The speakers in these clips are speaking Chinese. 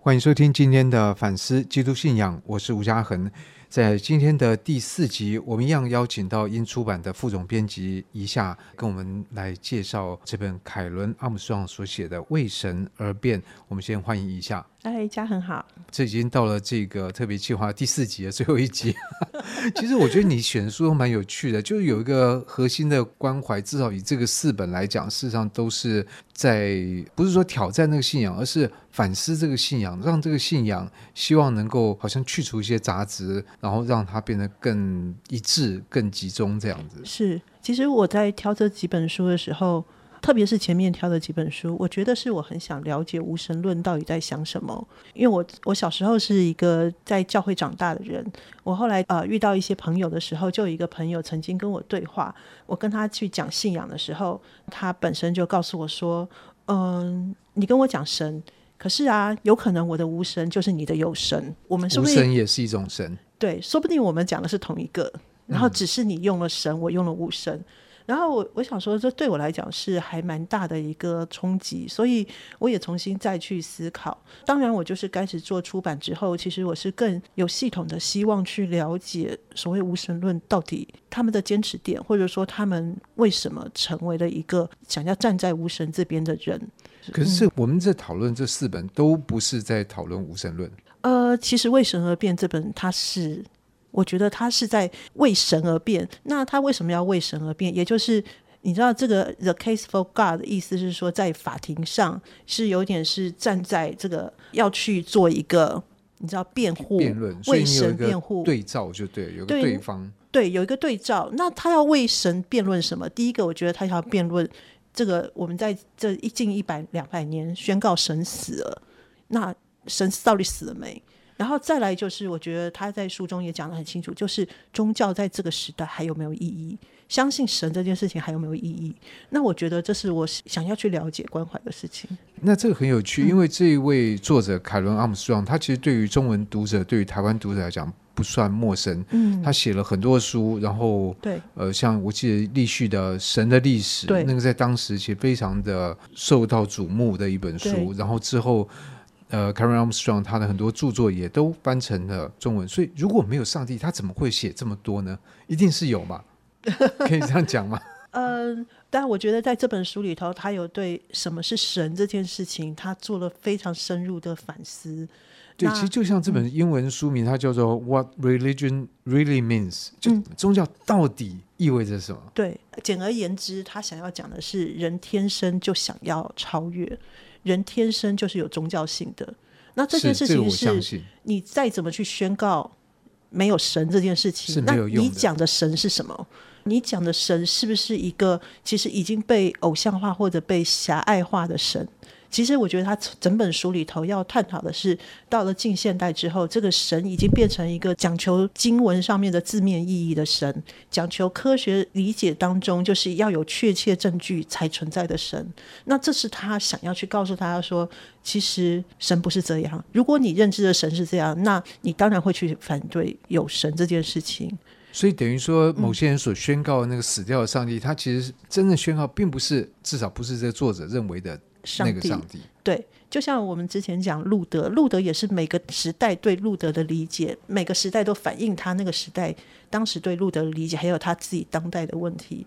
欢迎收听今天的反思基督信仰，我是吴嘉恒。在今天的第四集，我们一样邀请到英出版的副总编辑一下，跟我们来介绍这本凯伦阿姆斯壮所写的《为神而变》。我们先欢迎一下。哎，家很好。这已经到了这个特别计划第四集的最后一集。其实我觉得你选的书都蛮有趣的，就是有一个核心的关怀，至少以这个四本来讲，事实上都是在不是说挑战那个信仰，而是反思这个信仰，让这个信仰希望能够好像去除一些杂质，然后让它变得更一致、更集中这样子。是，其实我在挑这几本书的时候。特别是前面挑的几本书，我觉得是我很想了解无神论到底在想什么。因为我我小时候是一个在教会长大的人，我后来呃遇到一些朋友的时候，就有一个朋友曾经跟我对话，我跟他去讲信仰的时候，他本身就告诉我说：“嗯，你跟我讲神，可是啊，有可能我的无神就是你的有神，我们是不是？无神也是一种神，对，说不定我们讲的是同一个，然后只是你用了神，我用了无神。”然后我我想说，这对我来讲是还蛮大的一个冲击，所以我也重新再去思考。当然，我就是开始做出版之后，其实我是更有系统的希望去了解所谓无神论到底他们的坚持点，或者说他们为什么成为了一个想要站在无神这边的人。可是我们在讨论这四本都不是在讨论无神论。呃，其实为神而变这本它是。我觉得他是在为神而变。那他为什么要为神而变？也就是你知道，这个 “the case for God” 的意思是说，在法庭上是有点是站在这个要去做一个你知道辩护、辩论、为神辩护对照，就对，有个对方对，对有一个对照。那他要为神辩论什么？第一个，我觉得他要辩论这个我们在这一近一百两百年宣告神死了，那神到底死了没？然后再来就是，我觉得他在书中也讲得很清楚，就是宗教在这个时代还有没有意义？相信神这件事情还有没有意义？那我觉得这是我想要去了解、关怀的事情。那这个很有趣，因为这一位作者凯伦阿姆斯壮，他其实对于中文读者、对于台湾读者来讲不算陌生。嗯，他写了很多书，然后对，呃，像我记得立旭的《神的历史》，对，那个在当时其实非常的受到瞩目的一本书，然后之后。呃，Karen Armstrong 他的很多著作也都翻成了中文，所以如果没有上帝，他怎么会写这么多呢？一定是有嘛？可以这样讲吗？嗯，但我觉得在这本书里头，他有对什么是神这件事情，他做了非常深入的反思。对，其实就像这本英文书名，它叫做 What Religion Really Means，就宗教到底意味着什么？对，简而言之，他想要讲的是人天生就想要超越。人天生就是有宗教性的，那这件事情是你再怎么去宣告没有神这件事情，那你讲的神是什么？你讲的神是不是一个其实已经被偶像化或者被狭隘化的神？其实我觉得他整本书里头要探讨的是，到了近现代之后，这个神已经变成一个讲求经文上面的字面意义的神，讲求科学理解当中就是要有确切证据才存在的神。那这是他想要去告诉大家说，其实神不是这样。如果你认知的神是这样，那你当然会去反对有神这件事情。所以等于说，某些人所宣告的那个死掉的上帝，他其实真正宣告并不是，至少不是这个作者认为的。那个上帝，对，就像我们之前讲路德，路德也是每个时代对路德的理解，每个时代都反映他那个时代当时对路德的理解，还有他自己当代的问题。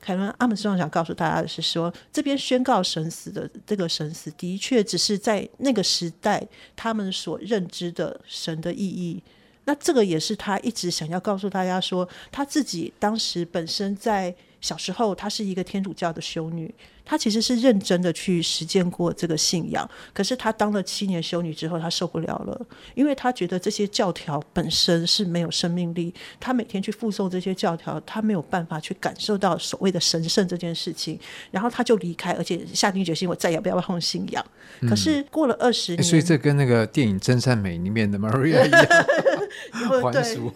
凯伦阿姆斯壮想告诉大家的是说，这边宣告神死的这个神死，的确只是在那个时代他们所认知的神的意义。那这个也是他一直想要告诉大家说，他自己当时本身在。小时候，她是一个天主教的修女，她其实是认真的去实践过这个信仰。可是她当了七年修女之后，她受不了了，因为她觉得这些教条本身是没有生命力。她每天去附送这些教条，她没有办法去感受到所谓的神圣这件事情。然后她就离开，而且下定决心，我再也不要碰信仰。可是过了二十年，所以这跟那个电影《真善美》里面的 Maria 一样。还俗，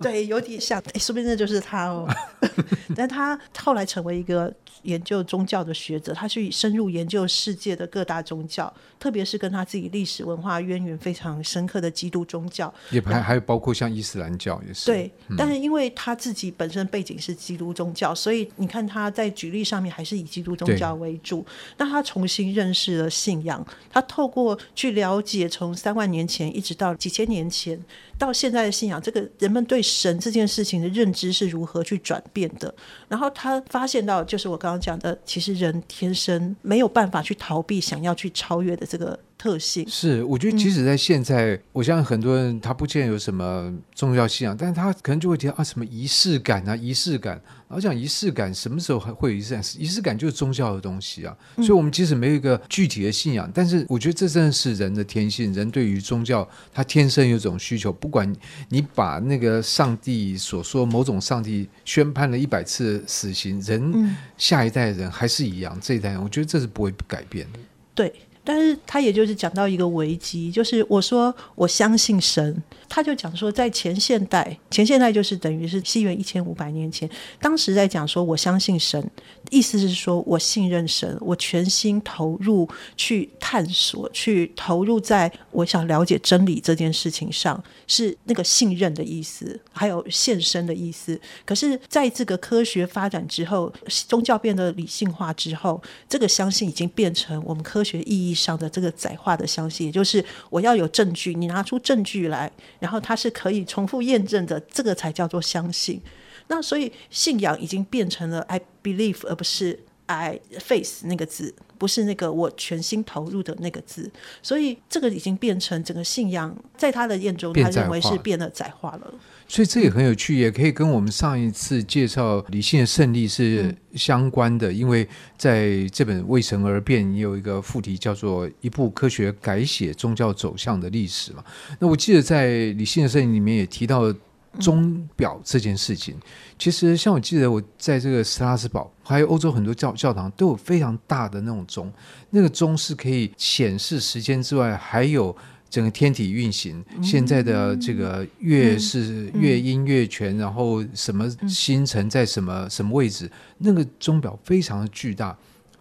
对，有点像，哎，说不定那就是他哦。但他后来成为一个研究宗教的学者，他去深入研究世界的各大宗教，特别是跟他自己历史文化渊源非常深刻的基督宗教，也还还有包括像伊斯兰教也是。对，嗯、但是因为他自己本身背景是基督宗教，所以你看他在举例上面还是以基督宗教为主。那他重新认识了信仰，他透过去了解从三万年前一直到几千年前到现在的信仰，这个人们对神这件事情的认知是如何去转变的。然后他发现到，就是我刚刚讲的，其实人天生没有办法去逃避想要去超越的这个特性。是，我觉得即使在现在，嗯、我相信很多人他不见有什么宗教信仰，但是他可能就会提到啊，什么仪式感啊，仪式感。然后讲仪式感，什么时候还会有仪式感？仪式感就是宗教的东西啊。所以，我们即使没有一个具体的信仰，嗯、但是我觉得这真的是人的天性。人对于宗教，他天生有种需求。不管你把那个上帝所说某种上帝宣判了一百次死刑，人下一代人还是一样。这一代人，我觉得这是不会改变的。对。但是他也就是讲到一个危机，就是我说我相信神，他就讲说在前现代，前现代就是等于是西元一千五百年前，当时在讲说我相信神，意思是说我信任神，我全心投入去探索，去投入在我想了解真理这件事情上，是那个信任的意思，还有献身的意思。可是在这个科学发展之后，宗教变得理性化之后，这个相信已经变成我们科学意义上的这个载化的相信，也就是我要有证据，你拿出证据来，然后它是可以重复验证的，这个才叫做相信。那所以信仰已经变成了 I believe，而不是 I faith 那个字，不是那个我全心投入的那个字。所以这个已经变成整个信仰，在他的眼中，他认为是变得窄化了。所以这也很有趣，也可以跟我们上一次介绍理性的胜利是相关的，因为在这本《为神而变》也有一个副题叫做“一部科学改写宗教走向的历史”嘛。那我记得在《理性的胜利》里面也提到钟表这件事情。其实像我记得我在这个斯拉斯堡，还有欧洲很多教教堂都有非常大的那种钟，那个钟是可以显示时间之外，还有。整个天体运行，现在的这个月是月阴月全，然后什么星辰在什么什么位置，那个钟表非常的巨大。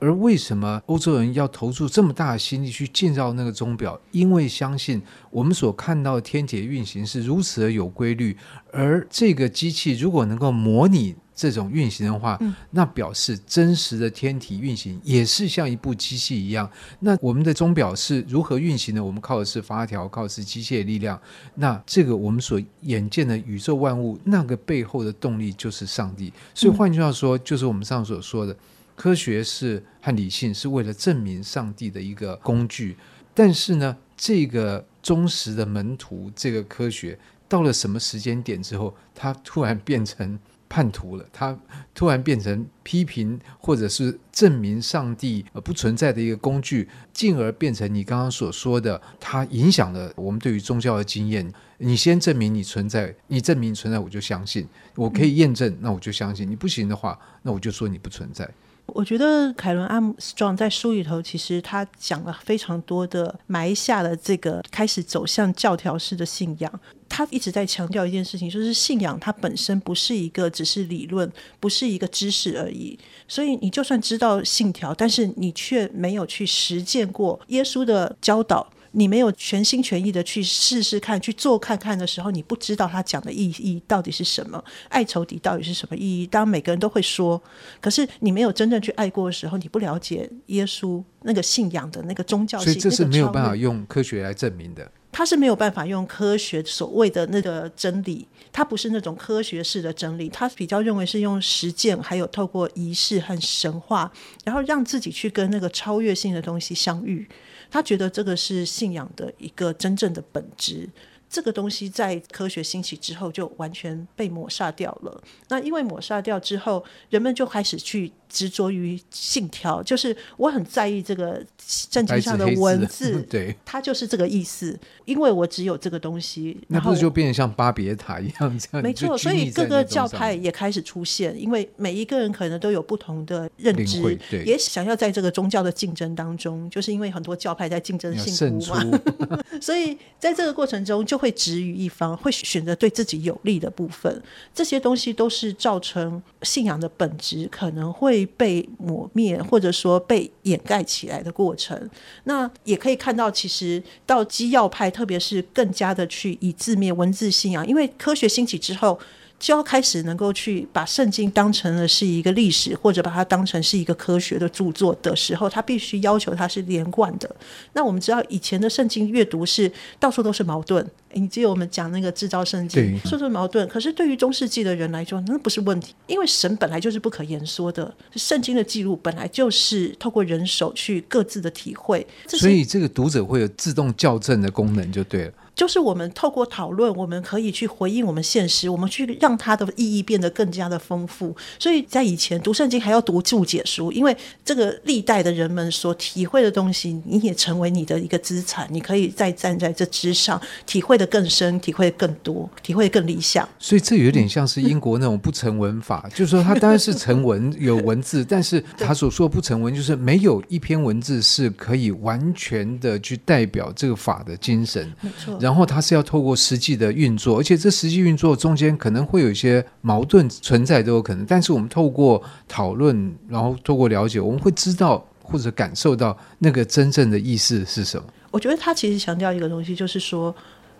而为什么欧洲人要投注这么大的心力去建造那个钟表？因为相信我们所看到的天体运行是如此的有规律，而这个机器如果能够模拟。这种运行的话，那表示真实的天体运行也是像一部机器一样。那我们的钟表是如何运行的？我们靠的是发条，靠的是机械力量。那这个我们所眼见的宇宙万物，那个背后的动力就是上帝。所以换句话说，就是我们上所说的，科学是和理性是为了证明上帝的一个工具。但是呢，这个忠实的门徒，这个科学到了什么时间点之后，它突然变成。叛徒了，他突然变成批评或者是证明上帝呃不存在的一个工具，进而变成你刚刚所说的，它影响了我们对于宗教的经验。你先证明你存在，你证明存在，我就相信，我可以验证，那我就相信。你不行的话，那我就说你不存在。我觉得凯伦·阿姆斯壮在书里头，其实他讲了非常多的，埋下了这个开始走向教条式的信仰。他一直在强调一件事情，就是信仰它本身不是一个只是理论，不是一个知识而已。所以你就算知道信条，但是你却没有去实践过耶稣的教导。你没有全心全意的去试试看，去做看看的时候，你不知道他讲的意义到底是什么，爱仇敌到底是什么意义？当每个人都会说，可是你没有真正去爱过的时候，你不了解耶稣那个信仰的那个宗教性，所以这是没有办法用科学来证明的。他是没有办法用科学所谓的那个真理，他不是那种科学式的真理，他比较认为是用实践，还有透过仪式和神话，然后让自己去跟那个超越性的东西相遇。他觉得这个是信仰的一个真正的本质。这个东西在科学兴起之后就完全被抹杀掉了。那因为抹杀掉之后，人们就开始去执着于信条，就是我很在意这个圣经上的文字，对，它就是这个意思。因为我只有这个东西，那不是就变成像巴别塔一样这样？没错，所以各个教派也开始出现，因为每一个人可能都有不同的认知，也想要在这个宗教的竞争当中，就是因为很多教派在竞争信徒嘛，所以在这个过程中就会。会执于一方，会选择对自己有利的部分。这些东西都是造成信仰的本质可能会被抹灭，或者说被掩盖起来的过程。那也可以看到，其实到基要派，特别是更加的去以字面文字信仰，因为科学兴起之后。就要开始能够去把圣经当成了是一个历史，或者把它当成是一个科学的著作的时候，它必须要求它是连贯的。那我们知道以前的圣经阅读是到处都是矛盾，你记得我们讲那个制造圣经，处处矛盾。可是对于中世纪的人来说，那不是问题，因为神本来就是不可言说的，圣经的记录本来就是透过人手去各自的体会，所以这个读者会有自动校正的功能，就对了。就是我们透过讨论，我们可以去回应我们现实，我们去让它的意义变得更加的丰富。所以在以前读圣经还要读注解书，因为这个历代的人们所体会的东西，你也成为你的一个资产，你可以再站在这之上，体会的更深，体会得更多，体会得更理想。所以这有点像是英国那种不成文法，就是说它当然是成文有文字，但是他所说的不成文，就是没有一篇文字是可以完全的去代表这个法的精神。没错。然后它是要透过实际的运作，而且这实际运作中间可能会有一些矛盾存在都有可能。但是我们透过讨论，然后透过了解，我们会知道或者感受到那个真正的意思是什么。我觉得他其实强调一个东西，就是说。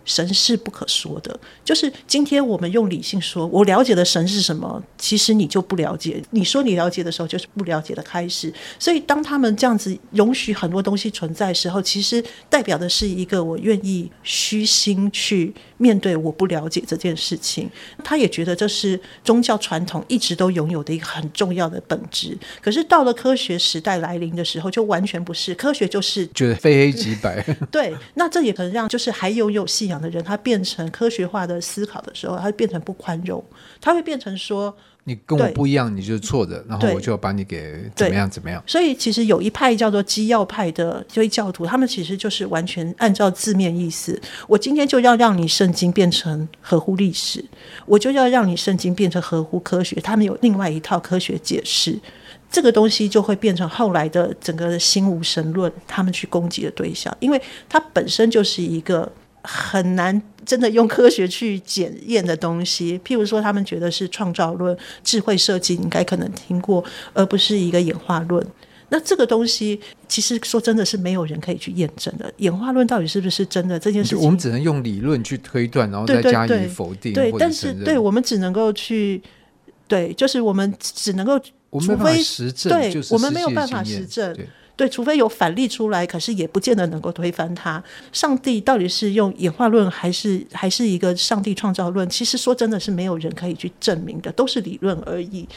神是不可说的，就是今天我们用理性说，我了解的神是什么，其实你就不了解。你说你了解的时候，就是不了解的开始。所以当他们这样子容许很多东西存在的时候，其实代表的是一个我愿意虚心去面对我不了解这件事情。他也觉得这是宗教传统一直都拥有的一个很重要的本质。可是到了科学时代来临的时候，就完全不是，科学就是觉得非黑即白。对，那这也可能让就是还拥有信仰的人，他变成科学化的思考的时候，他会变成不宽容，他会变成说，你跟我不一样，你就是错的，然后我就要把你给怎么样怎么样。所以其实有一派叫做基要派的基教徒，他们其实就是完全按照字面意思，我今天就要让你圣经变成合乎历史，我就要让你圣经变成合乎科学。他们有另外一套科学解释。这个东西就会变成后来的整个新无神论，他们去攻击的对象，因为它本身就是一个很难真的用科学去检验的东西。譬如说，他们觉得是创造论、智慧设计，你应该可能听过，而不是一个演化论。那这个东西其实说真的是没有人可以去验证的。演化论到底是不是真的这件事情，我们只能用理论去推断，然后再加以否定。对，对，对，对，但是对我们只能够去，对，就是我们只能够。除非对，我们没有办法实证，对，除非有反例出来，可是也不见得能够推翻它。上帝到底是用演化论，还是还是一个上帝创造论？其实说真的是没有人可以去证明的，都是理论而已。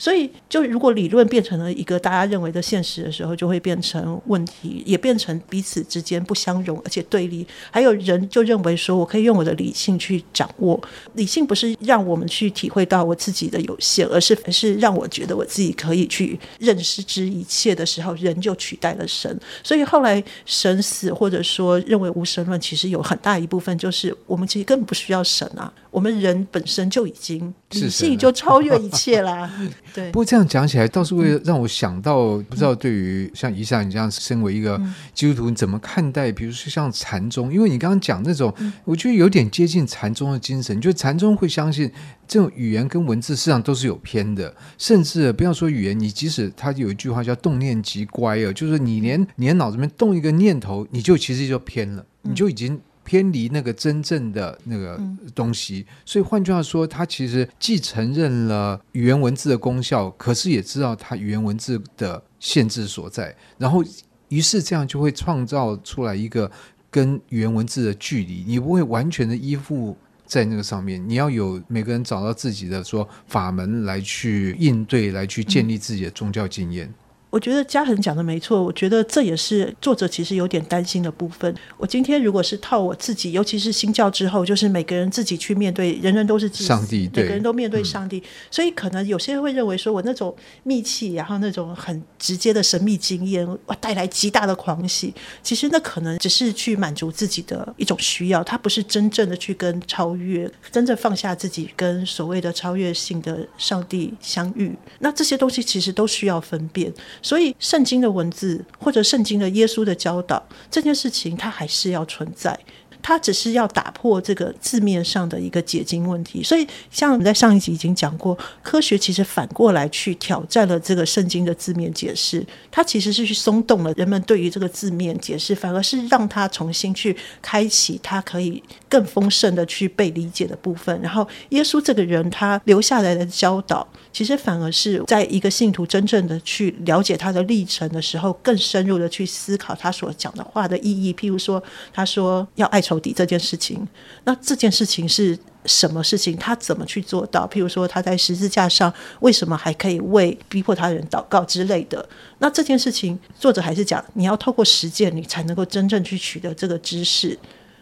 所以，就如果理论变成了一个大家认为的现实的时候，就会变成问题，也变成彼此之间不相容，而且对立。还有人就认为说，我可以用我的理性去掌握，理性不是让我们去体会到我自己的有限，而是是让我觉得我自己可以去认识之一切的时候，人就取代了神。所以后来神死，或者说认为无神论，其实有很大一部分就是我们其实根本不需要神啊，我们人本身就已经理性就超越一切啦。对，不过这样讲起来，倒是会让我想到，嗯、不知道对于像怡珊你这样身为一个基督徒，你怎么看待？比如说像禅宗，因为你刚刚讲那种，我觉得有点接近禅宗的精神，就禅宗会相信这种语言跟文字实际上都是有偏的，甚至不要说语言，你即使他有一句话叫“动念即乖”啊，就是你连你的脑子里面动一个念头，你就其实就偏了，你就已经。偏离那个真正的那个东西，所以换句话说，他其实既承认了语言文字的功效，可是也知道它语言文字的限制所在，然后于是这样就会创造出来一个跟语言文字的距离，你不会完全的依附在那个上面，你要有每个人找到自己的说法门来去应对，来去建立自己的宗教经验。我觉得嘉恒讲的没错，我觉得这也是作者其实有点担心的部分。我今天如果是套我自己，尤其是新教之后，就是每个人自己去面对，人人都是上帝，每个人都面对上帝，嗯、所以可能有些人会认为说我那种密契，然后那种很直接的神秘经验，哇，带来极大的狂喜。其实那可能只是去满足自己的一种需要，它不是真正的去跟超越，真正放下自己，跟所谓的超越性的上帝相遇。那这些东西其实都需要分辨。所以，圣经的文字或者圣经的耶稣的教导这件事情，它还是要存在。它只是要打破这个字面上的一个解经问题。所以，像我们在上一集已经讲过，科学其实反过来去挑战了这个圣经的字面解释，它其实是去松动了人们对于这个字面解释，反而是让他重新去开启他可以更丰盛的去被理解的部分。然后，耶稣这个人他留下来的教导，其实反而是在一个信徒真正的去了解他的历程的时候，更深入的去思考他所讲的话的意义。譬如说，他说要爱仇敌这件事情，那这件事情是什么事情？他怎么去做到？譬如说，他在十字架上为什么还可以为逼迫他人祷告之类的？那这件事情，作者还是讲你要透过实践，你才能够真正去取得这个知识。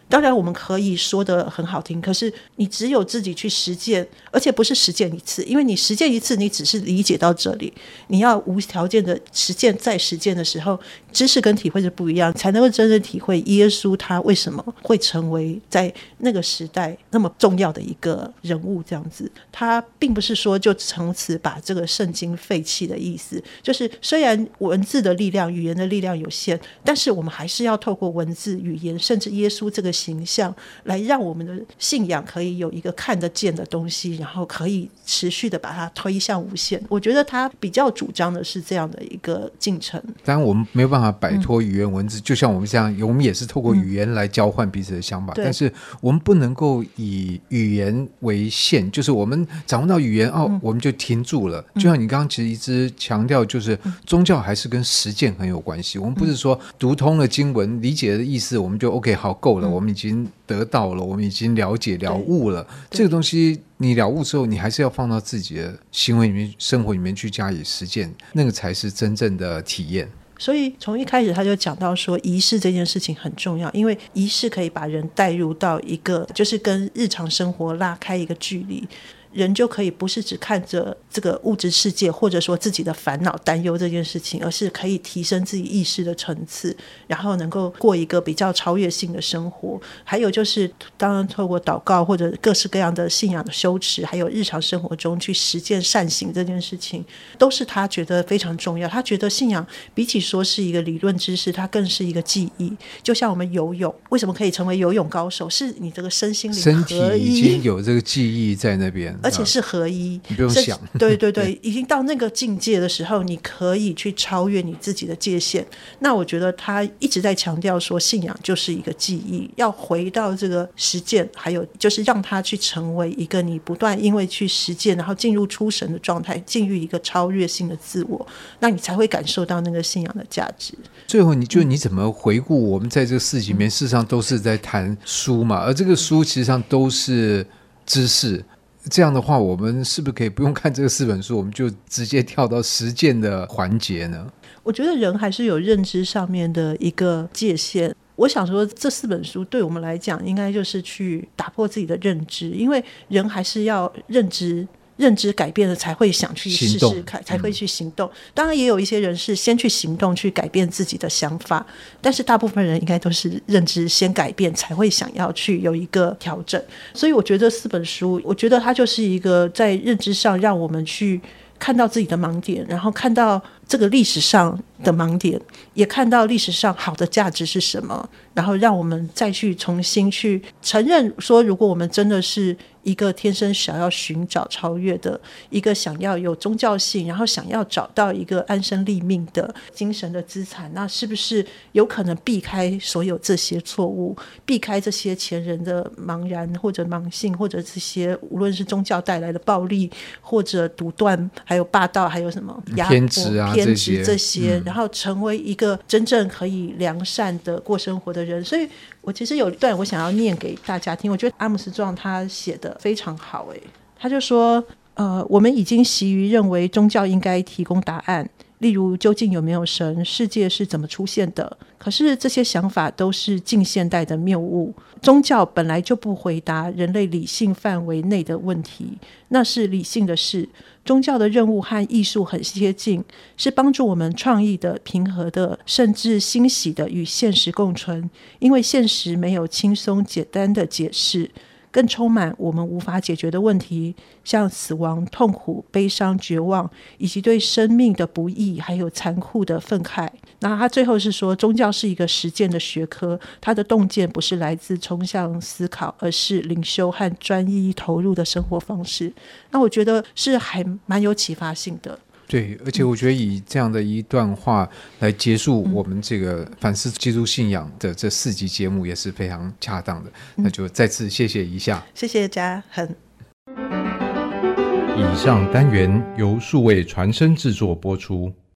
当然，我们可以说得很好听，可是你只有自己去实践，而且不是实践一次，因为你实践一次，你只是理解到这里。你要无条件的实践，再实践的时候，知识跟体会是不一样，才能够真正体会耶稣他为什么会成为在那个时代那么重要的一个人物。这样子，他并不是说就从此把这个圣经废弃的意思，就是虽然文字的力量、语言的力量有限，但是我们还是要透过文字、语言，甚至耶稣这个。形象来让我们的信仰可以有一个看得见的东西，然后可以持续的把它推向无限。我觉得他比较主张的是这样的一个进程。当然，我们没有办法摆脱语言文字，嗯、就像我们这样，我们也是透过语言来交换彼此的想法。嗯、但是我们不能够以语言为限，就是我们掌握到语言哦，嗯、我们就停住了。就像你刚刚其实一直强调，就是宗教还是跟实践很有关系。我们不是说读通了经文，理解的意思，我们就 OK 好够了，我们。已经得到了，我们已经了解了悟了。这个东西你了悟之后，你还是要放到自己的行为里面、生活里面去加以实践，那个才是真正的体验。所以从一开始他就讲到说，仪式这件事情很重要，因为仪式可以把人带入到一个，就是跟日常生活拉开一个距离。人就可以不是只看着这个物质世界，或者说自己的烦恼、担忧这件事情，而是可以提升自己意识的层次，然后能够过一个比较超越性的生活。还有就是，当然透过祷告或者各式各样的信仰的修持，还有日常生活中去实践善行这件事情，都是他觉得非常重要。他觉得信仰比起说是一个理论知识，它更是一个记忆。就像我们游泳，为什么可以成为游泳高手？是你这个身心灵身体已经有这个记忆在那边。而且是合一，你不用想。对对对，已经到那个境界的时候，你可以去超越你自己的界限。那我觉得他一直在强调说，信仰就是一个记忆，要回到这个实践，还有就是让他去成为一个你不断因为去实践，然后进入出神的状态，进入一个超越性的自我，那你才会感受到那个信仰的价值。最后，你就你怎么回顾我们在这个事情里面，事实上都是在谈书嘛，而这个书其实上都是知识。这样的话，我们是不是可以不用看这个四本书，我们就直接跳到实践的环节呢？我觉得人还是有认知上面的一个界限。我想说，这四本书对我们来讲，应该就是去打破自己的认知，因为人还是要认知。认知改变了，才会想去试试看，才会去行动。当然，也有一些人是先去行动，去改变自己的想法。但是，大部分人应该都是认知先改变，才会想要去有一个调整。所以，我觉得四本书，我觉得它就是一个在认知上让我们去看到自己的盲点，然后看到这个历史上的盲点，也看到历史上好的价值是什么，然后让我们再去重新去承认说，如果我们真的是。一个天生想要寻找超越的，一个想要有宗教性，然后想要找到一个安身立命的精神的资产，那是不是有可能避开所有这些错误，避开这些前人的茫然或者盲性，或者这些无论是宗教带来的暴力或者独断，还有霸道，还有什么偏执啊偏执这些，然后成为一个真正可以良善的过生活的人，所以。我其实有一段我想要念给大家听，我觉得阿姆斯壮他写的非常好，诶，他就说，呃，我们已经习于认为宗教应该提供答案，例如究竟有没有神，世界是怎么出现的。可是这些想法都是近现代的谬误，宗教本来就不回答人类理性范围内的问题，那是理性的事。宗教的任务和艺术很接近，是帮助我们创意的、平和的，甚至欣喜的与现实共存。因为现实没有轻松简单的解释，更充满我们无法解决的问题，像死亡、痛苦、悲伤、绝望，以及对生命的不易还有残酷的愤慨。那他最后是说，宗教是一个实践的学科，它的洞见不是来自抽象思考，而是灵修和专一投入的生活方式。那我觉得是还蛮有启发性的。对，而且我觉得以这样的一段话来结束我们这个反思基督信仰的这四集节目也是非常恰当的。那就再次谢谢一下，谢谢嘉恒。以上单元由数位传声制作播出。